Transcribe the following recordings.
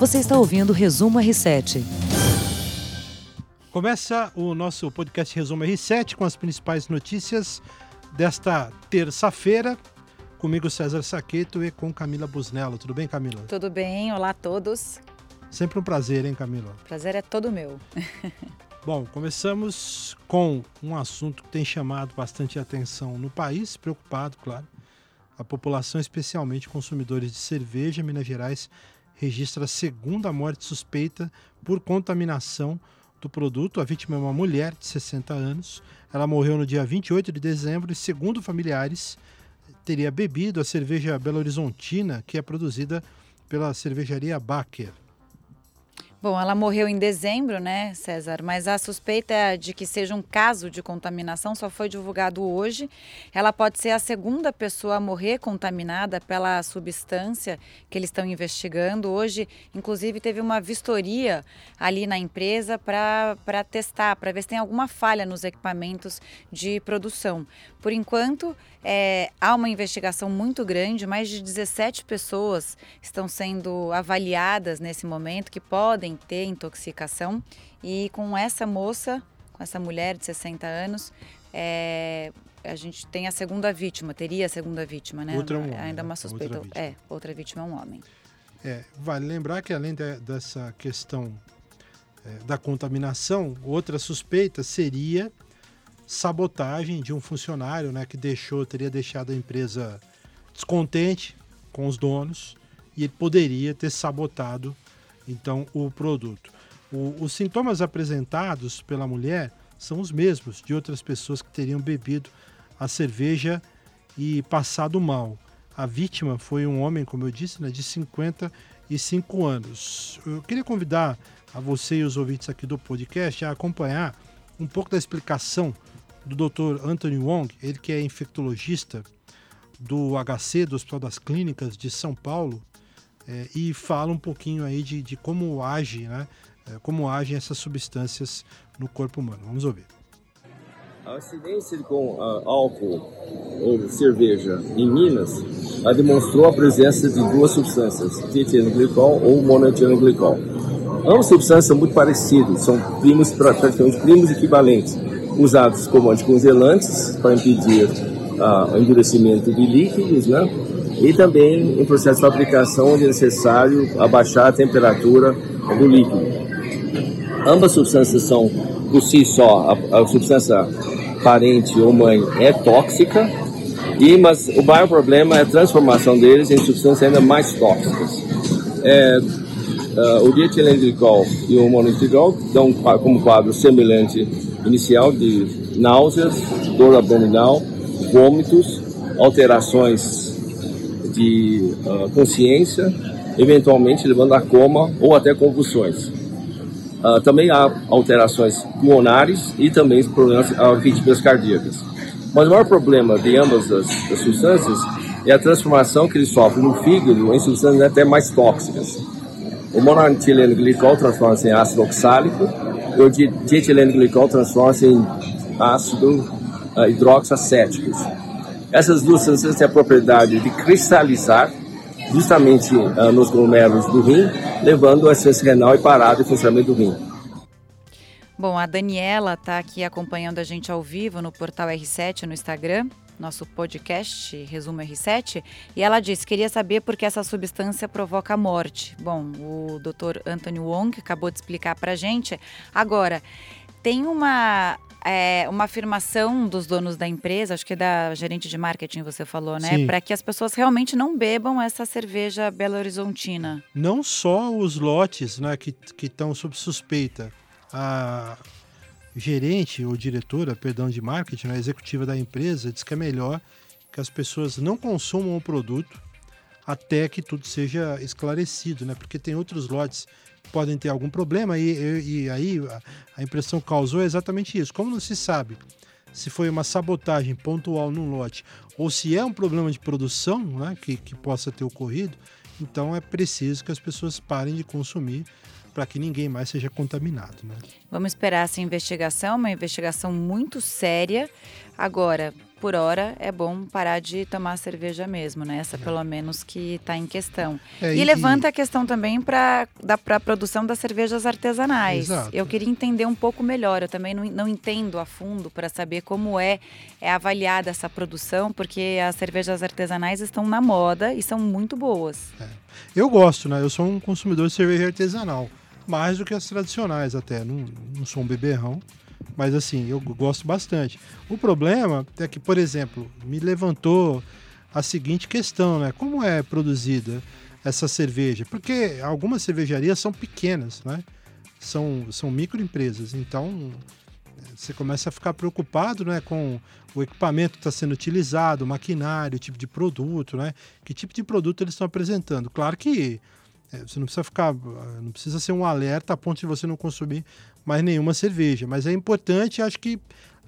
Você está ouvindo o Resumo R7. Começa o nosso podcast Resumo R7 com as principais notícias desta terça-feira. Comigo César Saqueto e com Camila Busnello. Tudo bem, Camila? Tudo bem, olá a todos. Sempre um prazer, hein, Camila? Prazer é todo meu. Bom, começamos com um assunto que tem chamado bastante atenção no país, preocupado, claro. A população, especialmente consumidores de cerveja, Minas Gerais registra a segunda morte suspeita por contaminação do produto. A vítima é uma mulher de 60 anos. Ela morreu no dia 28 de dezembro e, segundo familiares, teria bebido a cerveja Belo Horizontina, que é produzida pela cervejaria Baker. Bom, ela morreu em dezembro, né, César? Mas a suspeita é de que seja um caso de contaminação só foi divulgado hoje. Ela pode ser a segunda pessoa a morrer contaminada pela substância que eles estão investigando. Hoje, inclusive, teve uma vistoria ali na empresa para testar, para ver se tem alguma falha nos equipamentos de produção. Por enquanto, é, há uma investigação muito grande, mais de 17 pessoas estão sendo avaliadas nesse momento que podem ter intoxicação. E com essa moça, com essa mulher de 60 anos, é, a gente tem a segunda vítima, teria a segunda vítima, né? Outra um homem, Ainda né? uma suspeita. Outra é, outra vítima é um homem. É, vale lembrar que além de- dessa questão é, da contaminação, outra suspeita seria sabotagem de um funcionário, né, que deixou, teria deixado a empresa descontente com os donos e ele poderia ter sabotado então o produto. O- os sintomas apresentados pela mulher são os mesmos de outras pessoas que teriam bebido a cerveja e passado mal. A vítima foi um homem, como eu disse, né, de 55 anos. Eu queria convidar a você e os ouvintes aqui do podcast a acompanhar um pouco da explicação do Dr. Anthony Wong, ele que é infectologista do HC, do Hospital das Clínicas de São Paulo, eh, e fala um pouquinho aí de, de como age, né, eh, como agem essas substâncias no corpo humano. Vamos ouvir. A acidência com ah, álcool ou cerveja em Minas demonstrou a presença de duas substâncias, dietilenglicol ou monoetilenglicol. Ambas substâncias são muito parecidas, são primos, pra- praticamente primos equivalentes, usados como anticongelantes para impedir ah, o endurecimento de líquidos, né? E também em processo de fabricação onde é necessário abaixar a temperatura do líquido. Ambas substâncias são, por si só, a, a substância parente ou mãe é tóxica, e, mas o maior problema é a transformação deles em substâncias ainda mais tóxicas. É, ah, o dietilenglicol e o monoetilenglicol dão como quadro semelhante inicial de náuseas, dor abdominal, vômitos, alterações de ah, consciência, eventualmente levando a coma ou até convulsões. Ah, também há alterações pulmonares e também problemas arritmias cardíacas. Mas o maior problema de ambas as, as substâncias é a transformação que eles sofrem no fígado em substâncias até mais tóxicas. O monoetilenglicol transforma-se em ácido oxálico e o di- dietilenglicol transforma-se em ácido ah, hidroxacéticos. Essas duas substâncias têm a propriedade de cristalizar justamente ah, nos glomérulos do rim, levando a essência renal e parada de funcionamento do rim. Bom, a Daniela está aqui acompanhando a gente ao vivo no portal R7 no Instagram, nosso podcast Resumo R7, e ela disse: queria saber por que essa substância provoca morte. Bom, o Dr. Anthony Wong acabou de explicar para a gente. Agora, tem uma. é, uma afirmação dos donos da empresa, acho que é da gerente de marketing, você falou, né? Para que as pessoas realmente não bebam essa cerveja Belo Horizontina. não só os lotes né, que que estão sob suspeita. A gerente ou diretora, perdão, de marketing, né, executiva da empresa, diz que é melhor que as pessoas não consumam o produto até que tudo seja esclarecido, né? Porque tem outros lotes podem ter algum problema e, e- aí a, impressão causou é exatamente isso. Como não se sabe se foi uma sabotagem pontual num lote ou se é um problema de produção né, que, que possa ter ocorrido, então é preciso que as pessoas parem de consumir para que ninguém mais seja contaminado. Né? Vamos esperar essa investigação, uma investigação muito séria. Agora, por hora, é bom parar de tomar cerveja mesmo, né? Essa pelo menos que está em questão. É, e, e, levanta a questão também para a produção das cervejas artesanais. Exato. Eu queria entender um pouco melhor. Eu também não, não entendo a fundo para saber como é, é avaliada essa produção, porque as cervejas artesanais estão na moda e são muito boas. É. Eu gosto, né? Eu sou um consumidor de cerveja artesanal. Mais do que as tradicionais até. Não, não sou um beberrão. Mas assim, eu gosto bastante. O problema é que, por exemplo, me levantou a seguinte questão, né? Como é produzida essa cerveja? Porque algumas cervejarias são pequenas, né? São, são microempresas. Então, você começa a ficar preocupado né, com o equipamento que está sendo utilizado, o maquinário, o tipo de produto, né? Que tipo de produto eles estão apresentando. Claro que é, você não precisa ficar, não precisa ser um alerta a ponto de você não consumir mais nenhuma cerveja. Mas é importante, acho que,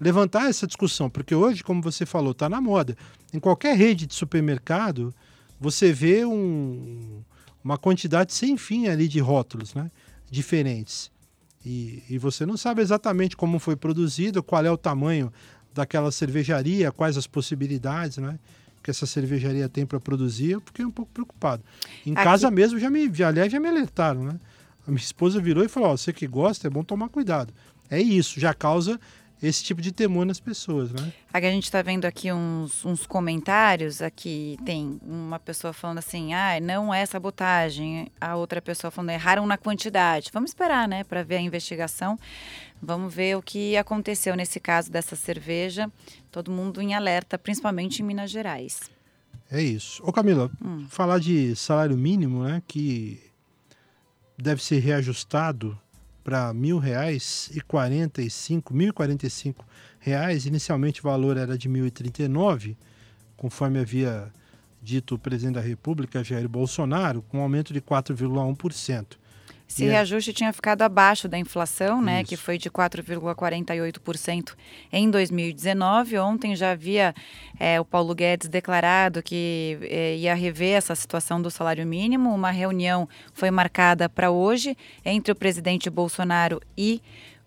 levantar essa discussão, porque hoje, como você falou, está na moda. Em qualquer rede de supermercado, você vê um, uma quantidade sem fim ali de rótulos, né? Diferentes. E, e você não sabe exatamente como foi produzido, qual é o tamanho daquela cervejaria, quais as possibilidades, né? Que essa cervejaria tem para produzir, eu fiquei um pouco preocupado. Em Aqui... casa mesmo já me, aliás, já me alertaram, né? A minha esposa virou e falou: oh, você que gosta, é bom tomar cuidado. É isso, já causa esse tipo de temor nas pessoas, né? Aqui a gente está vendo aqui uns, uns, comentários, aqui tem uma pessoa falando assim, ah, não é sabotagem, a outra pessoa falando, erraram na quantidade. Vamos esperar, né, para ver a investigação, vamos ver o que aconteceu nesse caso dessa cerveja, todo mundo em alerta, principalmente em Minas Gerais. É isso. Ô Camila, hum. falar de salário mínimo, né, que deve ser reajustado para mil reais e quarenta e cinco, mil e quarenta e cinco reais. Inicialmente o valor era de mil e trinta e nove, conforme havia dito o presidente da República, Jair Bolsonaro, com um aumento de 4,1%. Esse reajuste tinha ficado abaixo da inflação, né, que foi de 4,48% em 2019. Ontem já havia é, o Paulo Guedes declarado que é, ia rever essa situação do salário mínimo. Uma reunião foi marcada para hoje entre o presidente Bolsonaro e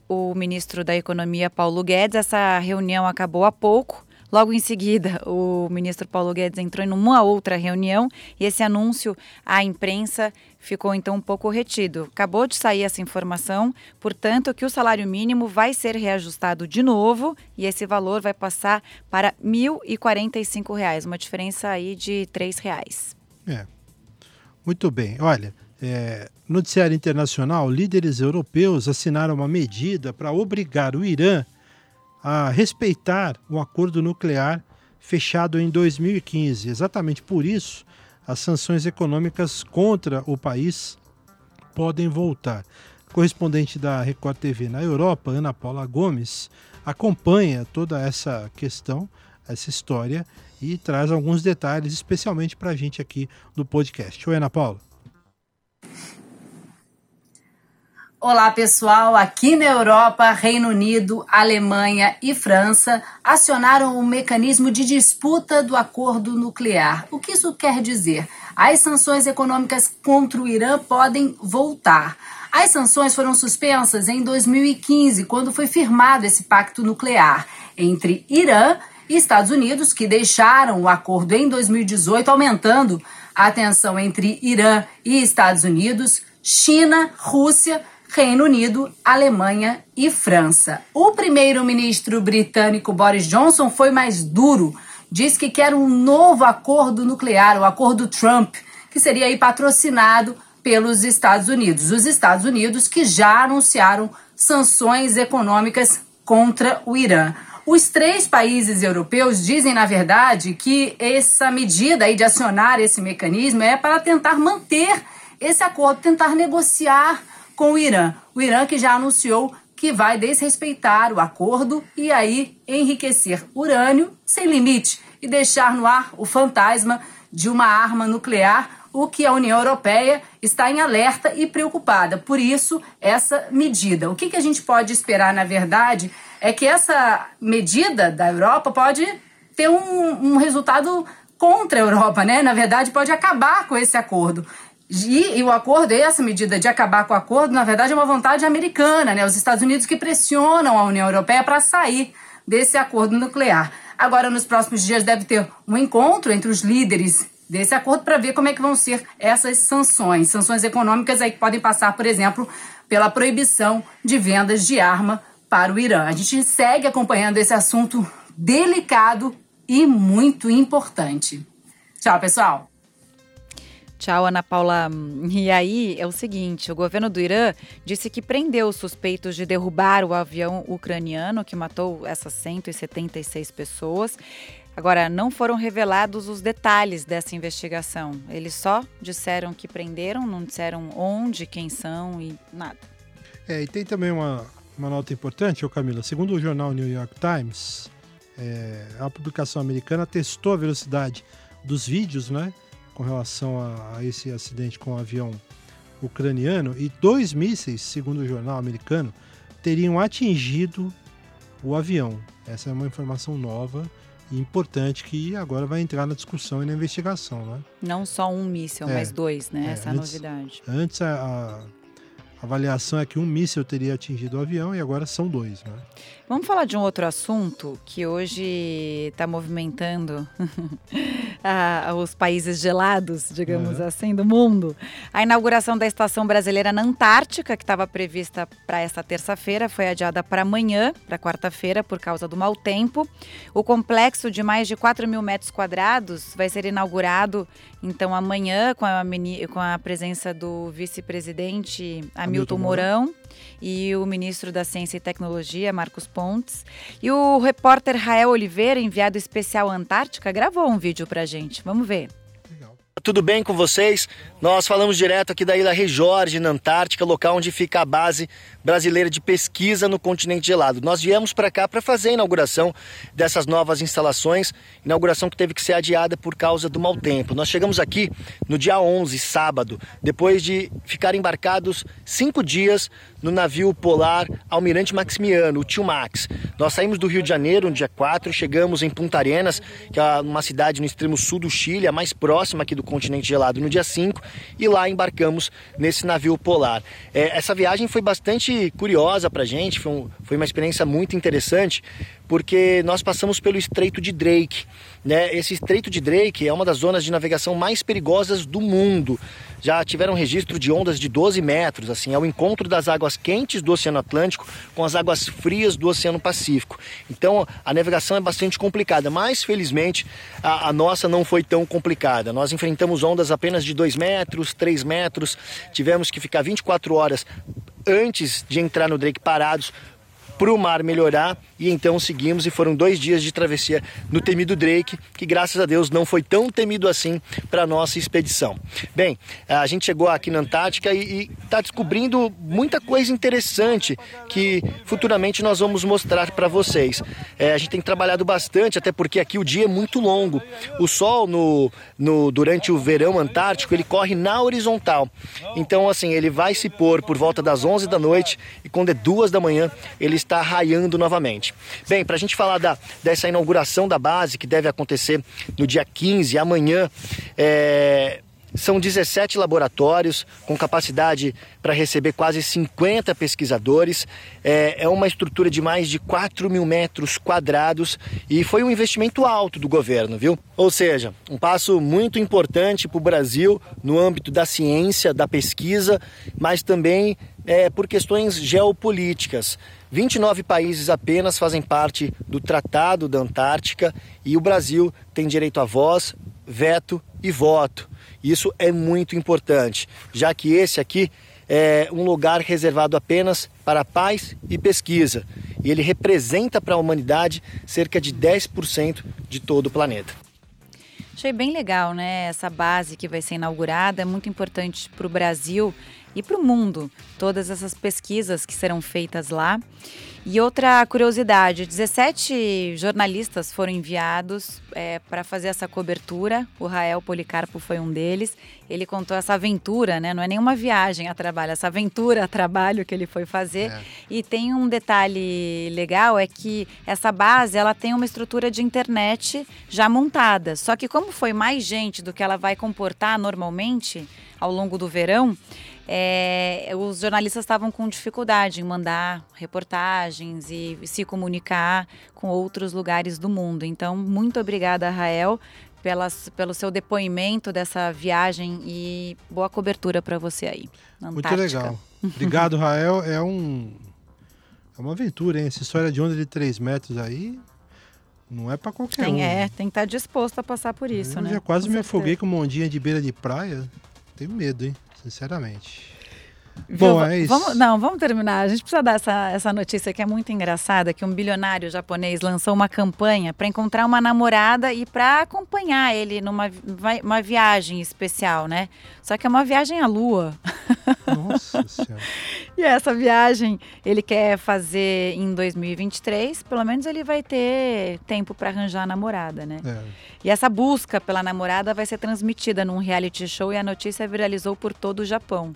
o ministro da Economia, Paulo Guedes. Essa reunião acabou há pouco. Logo em seguida, o ministro Paulo Guedes entrou em uma outra reunião e esse anúncio à imprensa ficou então um pouco retido. Acabou de sair essa informação, portanto, que o salário mínimo vai ser reajustado de novo e esse valor vai passar para R$ 1.045, uma diferença aí de R$ reais. É. Muito bem. Olha, é, noticiário internacional, líderes europeus assinaram uma medida para obrigar o Irã a respeitar o acordo nuclear fechado em 2015. Exatamente por isso, as sanções econômicas contra o país podem voltar. Correspondente da Record TV na Europa, Ana Paula Gomes, acompanha toda essa questão, essa história e traz alguns detalhes, especialmente para a gente aqui do podcast. Oi, Ana Paula. Olá, pessoal. Aqui na Europa, Reino Unido, Alemanha e França acionaram o um mecanismo de disputa do acordo nuclear. O que isso quer dizer? As sanções econômicas contra o Irã podem voltar. As sanções foram suspensas em 2015, quando foi firmado esse pacto nuclear entre Irã e Estados Unidos, que deixaram o acordo em 2018, aumentando a tensão entre Irã e Estados Unidos, China, Rússia Reino Unido, Alemanha e França. O primeiro-ministro britânico Boris Johnson foi mais duro. Diz que quer um novo acordo nuclear, o acordo Trump, que seria patrocinado pelos Estados Unidos. Os Estados Unidos que já anunciaram sanções econômicas contra o Irã. Os três países europeus dizem, na verdade, que essa medida aí de acionar esse mecanismo é para tentar manter esse acordo, tentar negociar com o Irã. O Irã que já anunciou que vai desrespeitar o acordo e aí enriquecer urânio sem limite e deixar no ar o fantasma de uma arma nuclear, o que a União Europeia está em alerta e preocupada. Por isso, essa medida. O que, que a gente pode esperar, na verdade, é que essa medida da Europa pode ter um, um resultado contra a Europa, né? Na verdade, pode acabar com esse acordo. E, e, o acordo, essa medida de acabar com o acordo, na verdade é uma vontade americana, né? Os Estados Unidos que pressionam a União Europeia para sair desse acordo nuclear. Agora, nos próximos dias, deve ter um encontro entre os líderes desse acordo para ver como é que vão ser essas sanções. Sanções econômicas aí que podem passar, por exemplo, pela proibição de vendas de arma para o Irã. A gente segue acompanhando esse assunto delicado e muito importante. Tchau, pessoal. Tchau, Ana Paula. E aí é o seguinte: o governo do Irã disse que prendeu os suspeitos de derrubar o avião ucraniano que matou essas 176 pessoas. Agora, não foram revelados os detalhes dessa investigação. Eles só disseram que prenderam, não disseram onde, quem são e nada. É, e tem também uma, uma nota importante, ô Camila. Segundo o jornal New York Times, é, a publicação americana testou a velocidade dos vídeos, né? Com relação a, a esse acidente com o avião ucraniano. E dois mísseis, segundo o jornal americano, teriam atingido o avião. Essa é uma informação nova e importante que agora vai entrar na discussão e na investigação, né? Não só um míssil, é, mas dois, né? É, Essa é a novidade. Antes a, a, avaliação é que um míssil teria atingido o avião e agora são dois, né? Vamos falar de um outro assunto que hoje está movimentando os países gelados, digamos uhum. assim, do mundo. A inauguração da estação brasileira na Antártica, que estava prevista para esta terça-feira, foi adiada para amanhã, para quarta-feira, por causa do mau tempo. O complexo de mais de 4 mil metros quadrados vai ser inaugurado, então, amanhã, com a, com a presença do vice-presidente Hamilton, Hamilton Mourão e o ministro da Ciência e Tecnologia, Marcos Pontes. E o repórter Rael Oliveira, enviado especial Antártica, gravou um vídeo pra gente. Vamos ver. Tudo bem com vocês? Nós falamos direto aqui da Ilha Rejorge, na Antártica, local onde fica a base brasileira de pesquisa no continente gelado. Nós viemos para cá para fazer a inauguração dessas novas instalações, inauguração que teve que ser adiada por causa do mau tempo. Nós chegamos aqui no dia 11, sábado, depois de ficar embarcados cinco dias no navio polar Almirante Maximiano, o Tio Max. Nós saímos do Rio de Janeiro no dia 4, chegamos em Punta Arenas, que é uma cidade no extremo sul do Chile, a mais próxima aqui do continente gelado, no dia 5, e lá embarcamos nesse navio polar. É, essa viagem foi bastante curiosa para gente, foi, um, foi uma experiência muito interessante, porque nós passamos pelo Estreito de Drake. Né? Esse Estreito de Drake é uma das zonas de navegação mais perigosas do mundo. Já tiveram registro de ondas de 12 metros, assim, é o encontro das águas quentes do Oceano Atlântico com as águas frias do Oceano Pacífico. Então a navegação é bastante complicada, mas felizmente a, a nossa não foi tão complicada. Nós enfrentamos ondas apenas de 2 metros, 3 metros, tivemos que ficar 24 horas antes de entrar no Drake parados para o mar melhorar e então seguimos e foram dois dias de travessia no temido Drake, que graças a Deus não foi tão temido assim para nossa expedição. Bem, a gente chegou aqui na Antártica e está descobrindo muita coisa interessante que futuramente nós vamos mostrar para vocês. É, a gente tem trabalhado bastante, até porque aqui o dia é muito longo. O sol no, no durante o verão antártico ele corre na horizontal. Então assim ele vai se pôr por volta das 11 da noite e quando é duas da manhã ele está raiando novamente. Bem, para a gente falar da, dessa inauguração da base, que deve acontecer no dia 15, amanhã, é, são 17 laboratórios com capacidade para receber quase 50 pesquisadores. É, é, uma estrutura de mais de 4 mil metros quadrados e foi um investimento alto do governo, viu? Ou seja, um passo muito importante para o Brasil no âmbito da ciência, da pesquisa, mas também é, por questões geopolíticas. 29 países apenas fazem parte do Tratado da Antártica e o Brasil tem direito a voz, veto e voto. Isso é muito importante, já que esse aqui é um lugar reservado apenas para paz e pesquisa. E ele representa para a humanidade cerca de 10% de todo o planeta. Achei bem legal, né? Essa base que vai ser inaugurada é muito importante para o Brasil e para o mundo, todas essas pesquisas que serão feitas lá. E outra curiosidade: 17 jornalistas foram enviados é, para fazer essa cobertura. O Rael Policarpo foi um deles. Ele contou essa aventura, né? Não é nenhuma viagem a trabalho, essa aventura a trabalho que ele foi fazer. É. E tem um detalhe legal é que essa base ela tem uma estrutura de internet já montada. Só que como foi mais gente do que ela vai comportar normalmente ao longo do verão, é, os jornalistas estavam com dificuldade em mandar reportagens e se comunicar com outros lugares do mundo. Então, muito obrigada, Rael, pelas, pelo seu depoimento dessa viagem e boa cobertura para você aí. Muito legal. Obrigado, Rael. É um é uma aventura, hein? Essa história de onda de 3 metros aí não é para qualquer tem, um. É, tem que estar tá disposto a passar por isso, eu né? Já quase com me certeza. afoguei com uma ondinha de beira de praia. Tenho medo, hein? Sinceramente. Bom, é isso. Vamos, não, vamos terminar. A gente precisa dar essa, essa notícia que é muito engraçada, que um bilionário japonês lançou uma campanha para encontrar uma namorada e para acompanhar ele numa uma viagem especial, né? Só que é uma viagem à lua. Nossa Senhora. e essa viagem ele quer fazer em 2023, pelo menos ele vai ter tempo para arranjar a namorada, né? É. E essa busca pela namorada vai ser transmitida num reality show e a notícia viralizou por todo o Japão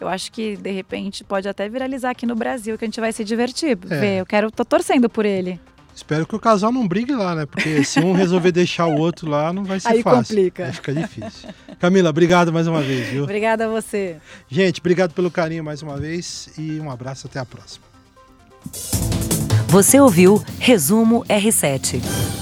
eu acho que de repente pode até viralizar aqui no Brasil, que a gente vai se divertir. É. Ver, eu quero, tô torcendo por ele. Espero que o casal não brigue lá, né? Porque se um resolver deixar o outro lá, não vai ser Aí fácil. Aí complica. Aí fica difícil. Camila, obrigado mais uma vez, viu? Obrigada a você. Gente, obrigado pelo carinho mais uma vez e um abraço até a próxima. Você ouviu Resumo R7.